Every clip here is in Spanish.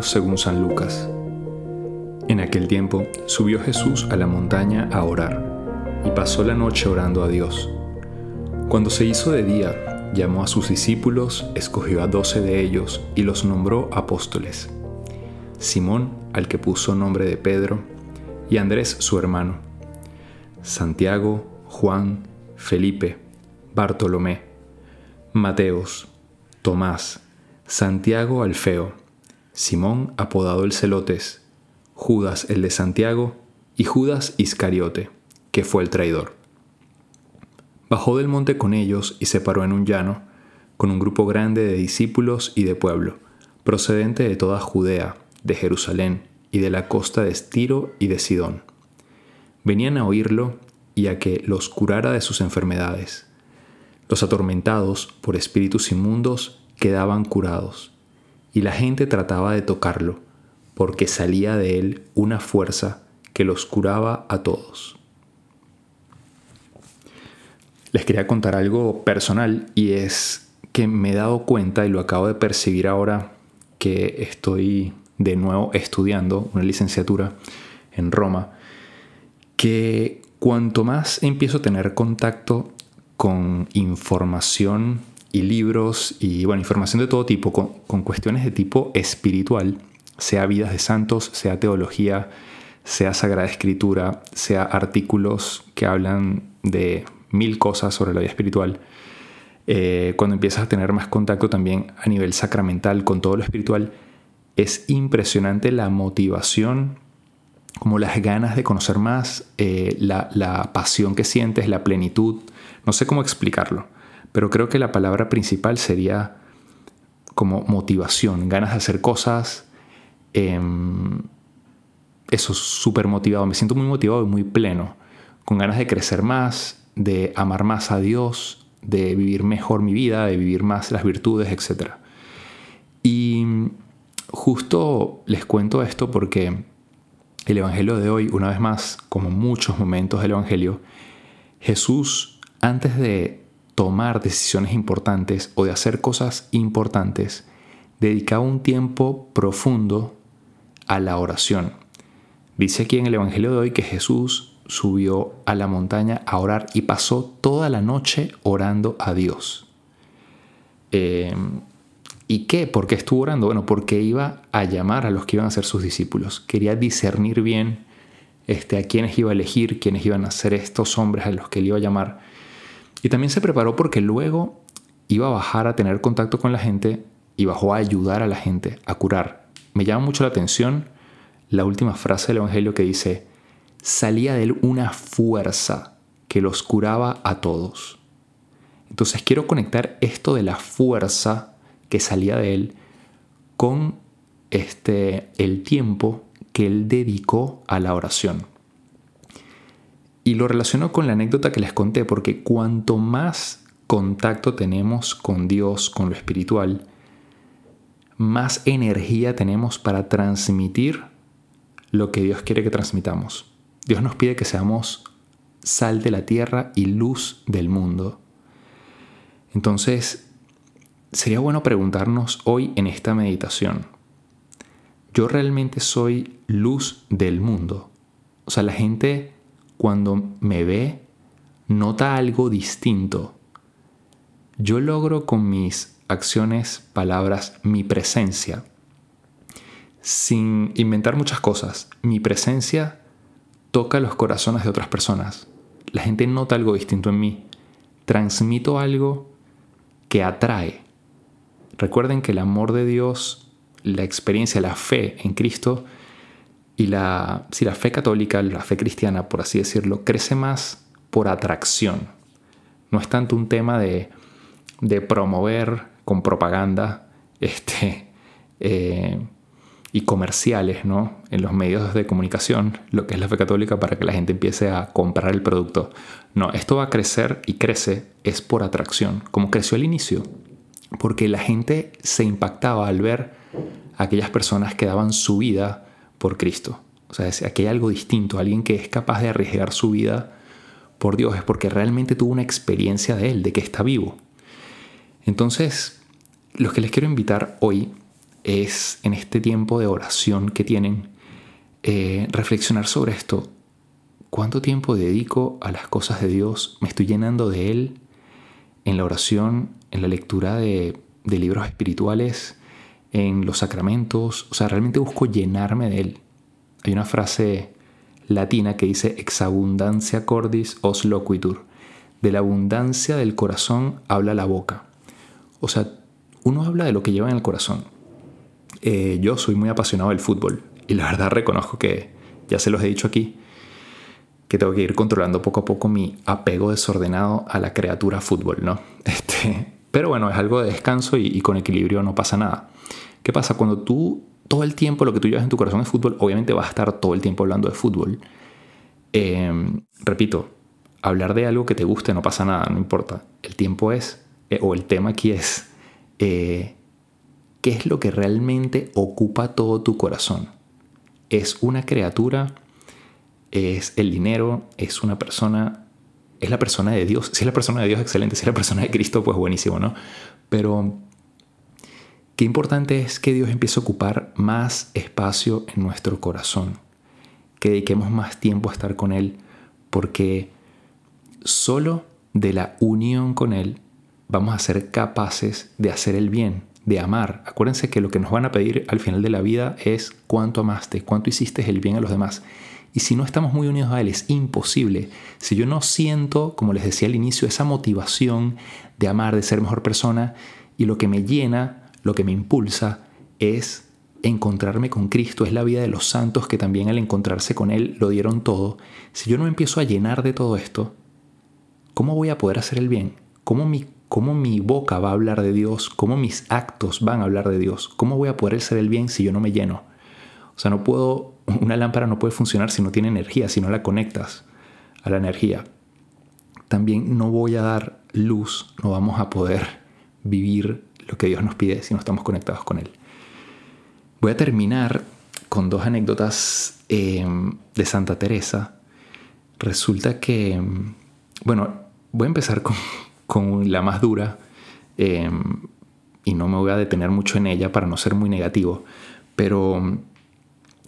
Según San Lucas. En aquel tiempo subió Jesús a la montaña a orar y pasó la noche orando a Dios. Cuando se hizo de día, llamó a sus discípulos, escogió a doce de ellos y los nombró apóstoles. Simón, al que puso nombre de Pedro, y Andrés su hermano, Santiago, Juan, Felipe, Bartolomé, Mateos, Tomás, Santiago Alfeo, Simón apodado el Celotes, Judas el de Santiago y Judas Iscariote, que fue el traidor. Bajó del monte con ellos y se paró en un llano, con un grupo grande de discípulos y de pueblo, procedente de toda Judea, de Jerusalén y de la costa de Estiro y de Sidón venían a oírlo y a que los curara de sus enfermedades. Los atormentados por espíritus inmundos quedaban curados, y la gente trataba de tocarlo, porque salía de él una fuerza que los curaba a todos. Les quería contar algo personal y es que me he dado cuenta y lo acabo de percibir ahora que estoy de nuevo estudiando una licenciatura en Roma que cuanto más empiezo a tener contacto con información y libros y bueno, información de todo tipo, con, cuestiones de tipo espiritual, sea vidas de santos, sea teología, sea sagrada escritura, sea artículos que hablan de mil cosas sobre la vida espiritual, eh, cuando empiezas a tener más contacto también a nivel sacramental con todo lo espiritual, es impresionante la motivación como las ganas de conocer más, eh, la, pasión que sientes, la plenitud. No sé cómo explicarlo, pero creo que la palabra principal sería como motivación, ganas de hacer cosas. Em, eso, súper motivado. Me siento muy motivado y muy pleno, con ganas de crecer más, de amar más a Dios, de vivir mejor mi vida, de vivir más las virtudes, etc. Y justo les cuento esto porque el Evangelio de hoy, una vez más, como muchos momentos del Evangelio, Jesús, antes de tomar decisiones importantes o de hacer cosas importantes, dedicaba un tiempo profundo a la oración. Dice aquí en el Evangelio de hoy que Jesús subió a la montaña a orar y pasó toda la noche orando a Dios. Eh, ¿Y qué? ¿Por qué estuvo orando? Bueno, porque iba a llamar a los que iban a ser sus discípulos. Quería discernir bien este, a quiénes iba a elegir, quiénes iban a ser estos hombres a los que él iba a llamar. Y también se preparó porque luego iba a bajar a tener contacto con la gente y bajó a ayudar a la gente a curar. Me llama mucho la atención la última frase del Evangelio que dice, salía de él una fuerza que los curaba a todos. Entonces quiero conectar esto de la fuerza que salía de él con este, el tiempo que él dedicó a la oración. Y lo relaciono con la anécdota que les conté, porque cuanto más contacto tenemos con Dios, con lo espiritual, más energía tenemos para transmitir lo que Dios quiere que transmitamos. Dios nos pide que seamos sal de la tierra y luz del mundo. Entonces, sería bueno preguntarnos hoy en esta meditación, ¿yo realmente soy luz del mundo? O sea, la gente cuando me ve nota algo distinto. Yo logro con mis acciones, palabras, mi presencia, sin inventar muchas cosas. Mi presencia toca los corazones de otras personas. La gente nota algo distinto en mí. Transmito algo que atrae. Recuerden que el amor de Dios, la experiencia, la fe en Cristo y la, si la fe católica, la fe cristiana, por así decirlo, crece más por atracción. No es tanto un tema de, promover con propaganda este, eh, y comerciales ¿no? en los medios de comunicación lo que es la fe católica para que la gente empiece a comprar el producto. No, esto va a crecer y crece es por atracción, como creció al inicio porque la gente se impactaba al ver a aquellas personas que daban su vida por Cristo. O sea, aquí hay algo distinto, alguien que es capaz de arriesgar su vida por Dios, es porque realmente tuvo una experiencia de Él, de que está vivo. Entonces, lo que les quiero invitar hoy es en este tiempo de oración que tienen, eh, reflexionar sobre esto. ¿Cuánto tiempo dedico a las cosas de Dios? ¿Me estoy llenando de Él? En la oración, en la lectura de libros espirituales, en los sacramentos. O sea, realmente busco llenarme de Él. Hay una frase latina que dice exabundancia cordis os loquitur. De la abundancia del corazón habla la boca. O sea, uno habla de lo que lleva en el corazón. Eh, yo soy muy apasionado del fútbol y la verdad reconozco que, ya se los he dicho aquí, que tengo que ir controlando poco a poco mi apego desordenado a la criatura fútbol, ¿no? Este, pero bueno, es algo de descanso y, con equilibrio no pasa nada. ¿Qué pasa? Cuando tú todo el tiempo lo que tú llevas en tu corazón es fútbol, obviamente vas a estar todo el tiempo hablando de fútbol. Em, repito, hablar de algo que te guste no pasa nada, no importa. El tiempo es, eh, o el tema aquí es, eh, ¿qué es lo que realmente ocupa todo tu corazón? ¿Es una criatura? ¿Es el dinero? ¿Es una persona? ¿Es la persona de Dios? Si es la persona de Dios, excelente. Si es la persona de Cristo, pues buenísimo, ¿no? Pero qué importante es que Dios empiece a ocupar más espacio en nuestro corazón. Que dediquemos más tiempo a estar con Él. Porque solo de la unión con Él vamos a ser capaces de hacer el bien, de amar. Acuérdense que lo que nos van a pedir al final de la vida es cuánto amaste, cuánto hiciste el bien a los demás. Y si no estamos muy unidos a Él, es imposible. Si yo no siento, como les decía al inicio, esa motivación de amar, de ser mejor persona, y lo que me llena, lo que me impulsa, es encontrarme con Cristo, es la vida de los santos que también al encontrarse con Él lo dieron todo. Si yo no empiezo a llenar de todo esto, ¿cómo voy a poder hacer el bien? ¿Cómo mi ¿Cómo mi boca va a hablar de Dios? ¿Cómo mis actos van a hablar de Dios? ¿Cómo voy a poder hacer el bien si yo no me lleno? O sea, no puedo, una lámpara no puede funcionar si no tiene energía, si no la conectas a la energía. También no voy a dar luz, no vamos a poder vivir lo que Dios nos pide si no estamos conectados con Él. Voy a terminar con dos anécdotas em, de Santa Teresa. Resulta que, em, bueno, voy a empezar con, la más dura em, y no me voy a detener mucho en ella para no ser muy negativo, pero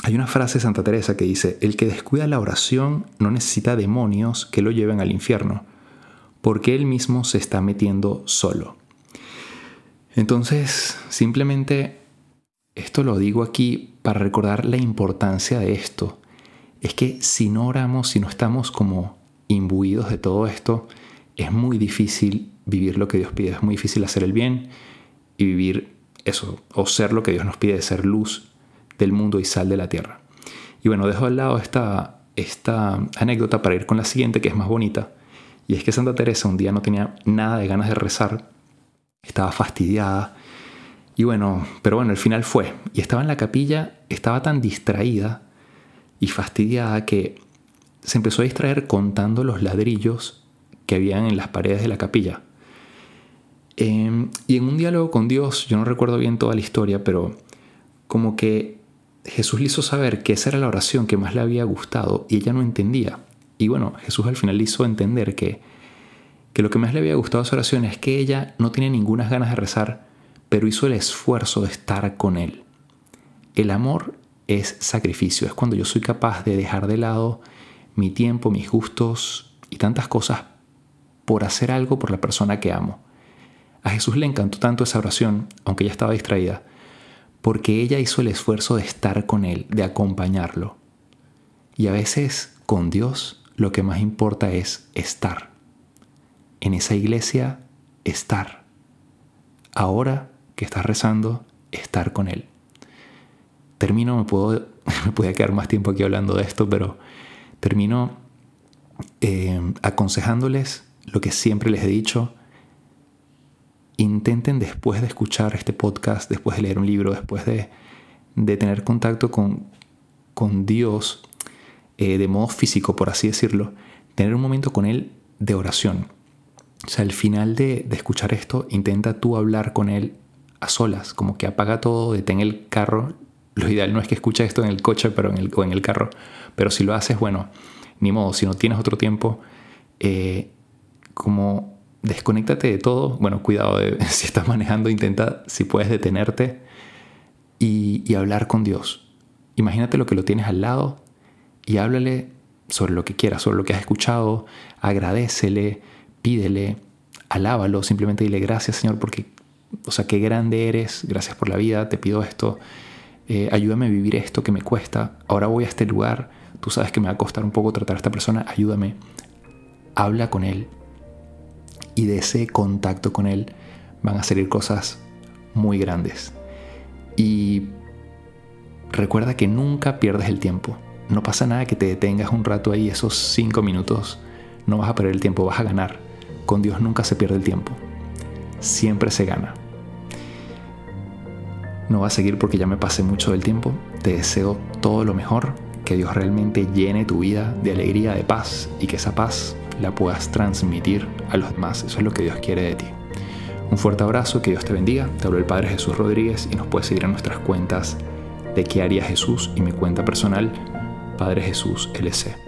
hay una frase de Santa Teresa que dice, el que descuida la oración no necesita demonios que lo lleven al infierno, porque él mismo se está metiendo solo. Entonces, simplemente esto lo digo aquí para recordar la importancia de esto. Es que si no oramos, si no estamos como imbuidos de todo esto, es muy difícil vivir lo que Dios pide, es muy difícil hacer el bien y vivir eso, o ser lo que Dios nos pide, ser luz del mundo y sal de la tierra. Y bueno, dejo al lado esta, esta anécdota para ir con la siguiente, que es más bonita. Y es que Santa Teresa un día no tenía nada de ganas de rezar, estaba fastidiada. Y bueno, pero bueno, al final fue. Y estaba en la capilla, estaba tan distraída y fastidiada que se empezó a distraer contando los ladrillos que habían en las paredes de la capilla. Em, y en un diálogo con Dios, yo no recuerdo bien toda la historia, pero como que Jesús le hizo saber que esa era la oración que más le había gustado y ella no entendía. Y bueno, Jesús al final le hizo entender que, que lo que más le había gustado a esa oración es que ella no tiene ninguna ganas de rezar, pero hizo el esfuerzo de estar con Él. El amor es sacrificio, es cuando yo soy capaz de dejar de lado mi tiempo, mis gustos y tantas cosas por hacer algo por la persona que amo. A Jesús le encantó tanto esa oración, aunque ella estaba distraída, porque ella hizo el esfuerzo de estar con Él, de acompañarlo. Y a veces con Dios lo que más importa es estar. En esa iglesia, estar. Ahora que estás rezando, estar con Él. Termino, me puedo, me podía quedar más tiempo aquí hablando de esto, pero termino eh, aconsejándoles lo que siempre les he dicho, intenten después de escuchar este podcast, después de leer un libro, después de, tener contacto con, con Dios eh, de modo físico, por así decirlo, tener un momento con Él de oración. O sea, al final de, escuchar esto, intenta tú hablar con Él a solas, como que apaga todo, detén el carro. Lo ideal no es que escuches esto en el coche pero en el, o en el carro, pero si lo haces, bueno, ni modo, si no tienes otro tiempo, eh, como desconéctate de todo. Bueno, cuidado de, si estás manejando, intenta, si puedes, detenerte y, y hablar con Dios. Imagínate lo que lo tienes al lado y háblale sobre lo que quieras, sobre lo que has escuchado, agradecele, pídele, alábalo, simplemente dile gracias Señor porque, o sea, qué grande eres, gracias por la vida, te pido esto, eh, ayúdame a vivir esto que me cuesta, ahora voy a este lugar, tú sabes que me va a costar un poco tratar a esta persona, ayúdame, habla con él y de ese contacto con él van a salir cosas muy grandes. Y recuerda que nunca pierdes el tiempo. No pasa nada que te detengas un rato ahí, esos cinco minutos. No vas a perder el tiempo, vas a ganar. Con Dios nunca se pierde el tiempo. Siempre se gana. No va a seguir porque ya me pasé mucho del tiempo. Te deseo todo lo mejor. Que Dios realmente llene tu vida de alegría, de paz y que esa paz la puedas transmitir a los demás. Eso es lo que Dios quiere de ti. Un fuerte abrazo, que Dios te bendiga. Te hablo el Padre Jesús Rodríguez y nos puedes seguir en nuestras cuentas de qué haría Jesús y mi cuenta personal Padre Jesús LC.